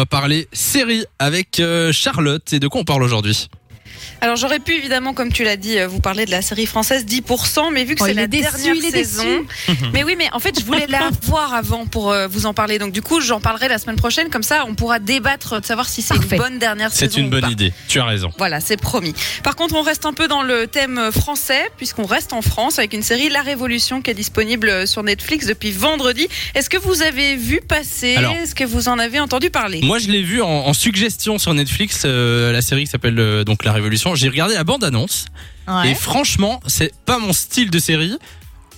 va parler série avec euh, Charlotte. Et de quoi on parle aujourd'hui? Alors j'aurais pu évidemment, comme tu l'as dit, euh, vous parler de la série française 10%, mais vu que Oh, c'est la déçu, dernière saison, mais oui, mais en fait je voulais la voir avant pour euh, vous en parler. Donc du coup j'en parlerai la semaine prochaine, comme ça on pourra débattre de savoir si c'est une bonne dernière saison. C'est une ou bonne pas. idée. Tu as raison. Voilà, c'est promis. Par contre, on reste un peu dans le thème français, puisqu'on reste en France avec une série La Révolution qui est disponible sur Netflix depuis vendredi. Est-ce que vous avez vu passer? Alors. Est-ce que vous en avez entendu parler? Moi, je l'ai vu en, en suggestion sur Netflix, euh, la série qui s'appelle euh, donc La Révolution. J'ai regardé la bande-annonce et franchement, c'est pas mon style de série.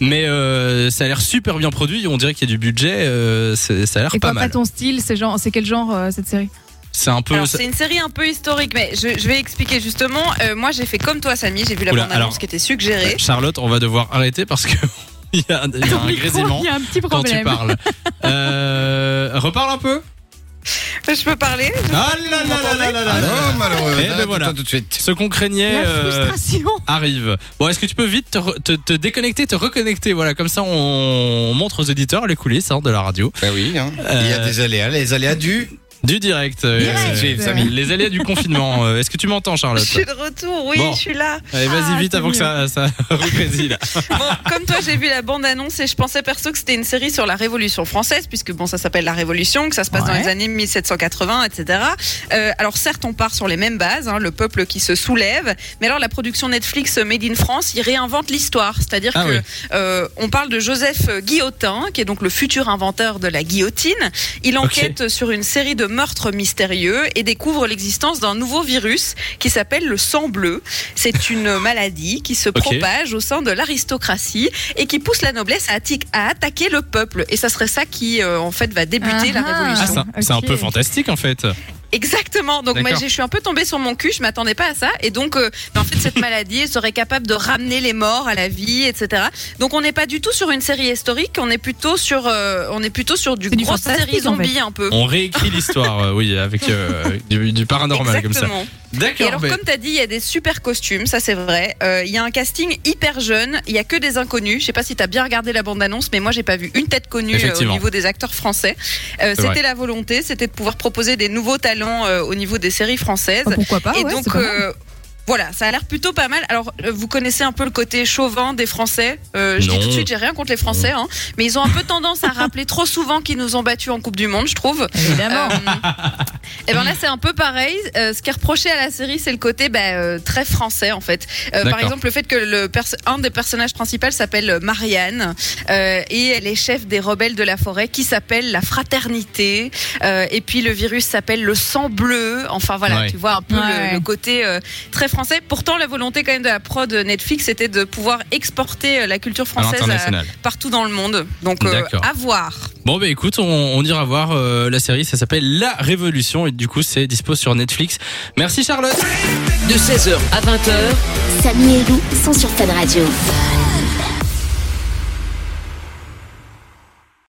Mais euh, ça a l'air super bien produit. On dirait qu'il y a du budget. euh, c'est- ça a l'air Et pas quoi, pas mal. ton style C'est genre, c'est quel genre euh, cette série? C'est un peu. Alors, ça- c'est une série un peu historique, mais je, je vais expliquer justement. Euh, moi, j'ai fait comme toi, Samy. J'ai vu la Oula, bande-annonce qui était suggérée. Charlotte, on va devoir arrêter parce que il y a, il y a un grésillement Il y a un petit quand tu problème. parles. Euh, reparle un peu. Je peux parler Ah là là là là là là. Oh, malheureux. Eh ben voilà. tout de suite. Ce qu'on craignait La euh, frustration. arrive. Bon, est-ce que tu peux vite te, re- te- te déconnecter, te reconnecter? Voilà, comme ça on montre aux éditeurs les coulisses hein, de la radio. Ben oui, hein. il y a Euh, des aléas, les aléas du. Du direct. euh, Direct. euh, les aléas du confinement. Euh, Est-ce que tu m'entends, Je Charlotte suis de retour, oui, Bon. je suis là. Allez, vas-y Ah, vite avant que ça, ça là. Bon, comme toi, j'ai vu la bande-annonce et je pensais perso que c'était une série sur la Révolution française, puisque bon, ça s'appelle La Révolution, que ça se passe dans les années 1780, etc. Euh, alors certes, on part sur les mêmes bases, hein, le peuple qui se soulève, mais alors la production Netflix Made in France, il réinvente l'histoire, c'est-à-dire Ah que oui. on parle de Joseph Guillotin, qui est donc le futur inventeur de la guillotine. Il enquête sur une série de meurtres mystérieux et découvre l'existence d'un nouveau virus qui s'appelle le sang bleu. C'est une maladie qui se propage au sein de l'aristocratie et qui pousse la noblesse à, atti- à attaquer le peuple. Et ça serait ça qui, euh, en fait, va débuter la Ah. Ah, révolution. ça- c'est un peu fantastique en fait. Exactement. Donc moi, je suis un peu tombée sur mon cul. Je m'attendais pas à ça. Et donc, euh, ben, en fait, cette maladie elle serait capable de ramener les morts à la vie, etc. Donc, on n'est pas du tout sur une série historique. On est plutôt sur, euh, on est plutôt sur du grosse série fantastique, en fait. zombie un peu. On réécrit l'histoire, euh, oui, avec euh, du, du paranormal comme ça. Exactement. Et D'accord. alors, mais- comme tu as dit, il y a des super costumes, ça c'est vrai. Euh, Il y a un casting hyper jeune, il y a que des inconnus. Je sais pas si tu as bien regardé la bande-annonce, mais moi j'ai pas vu une tête connue euh, au niveau des acteurs français. Euh, c'était la volonté, c'était de pouvoir proposer des nouveaux talents euh, au niveau des séries françaises. Oh, pourquoi pas Et ouais, donc, euh, voilà, ça a l'air plutôt pas mal. Alors, euh, vous connaissez un peu le côté chauvin des Français. Euh, je dis tout de suite, j'ai rien contre les Français, hein, mais ils ont un peu tendance à rappeler trop souvent qu'ils nous ont battus en Coupe du Monde, je trouve. Évidemment. et ben là, c'est un peu pareil. Euh, ce qui est reproché à la série, c'est le côté bah, euh, très français, en fait. Euh, par exemple, le fait que le un des personnages principaux s'appelle Marianne euh, et elle est chef des rebelles de la forêt qui s'appelle la fraternité. Euh, et puis le virus s'appelle le sang bleu. Enfin voilà, Ouais. tu vois un peu Ouais. le, le côté euh, très français. Pourtant, la volonté quand même de la prod Netflix, c'était de pouvoir exporter euh, la culture française à- l'international. partout dans le monde. Donc, euh, à voir. Bon bah écoute, on, on ira voir euh, la série, ça s'appelle La Révolution et du coup c'est dispo sur Netflix. Merci Charlotte. De 16h à 20h, Samy et Lou sont sur Fan Radio.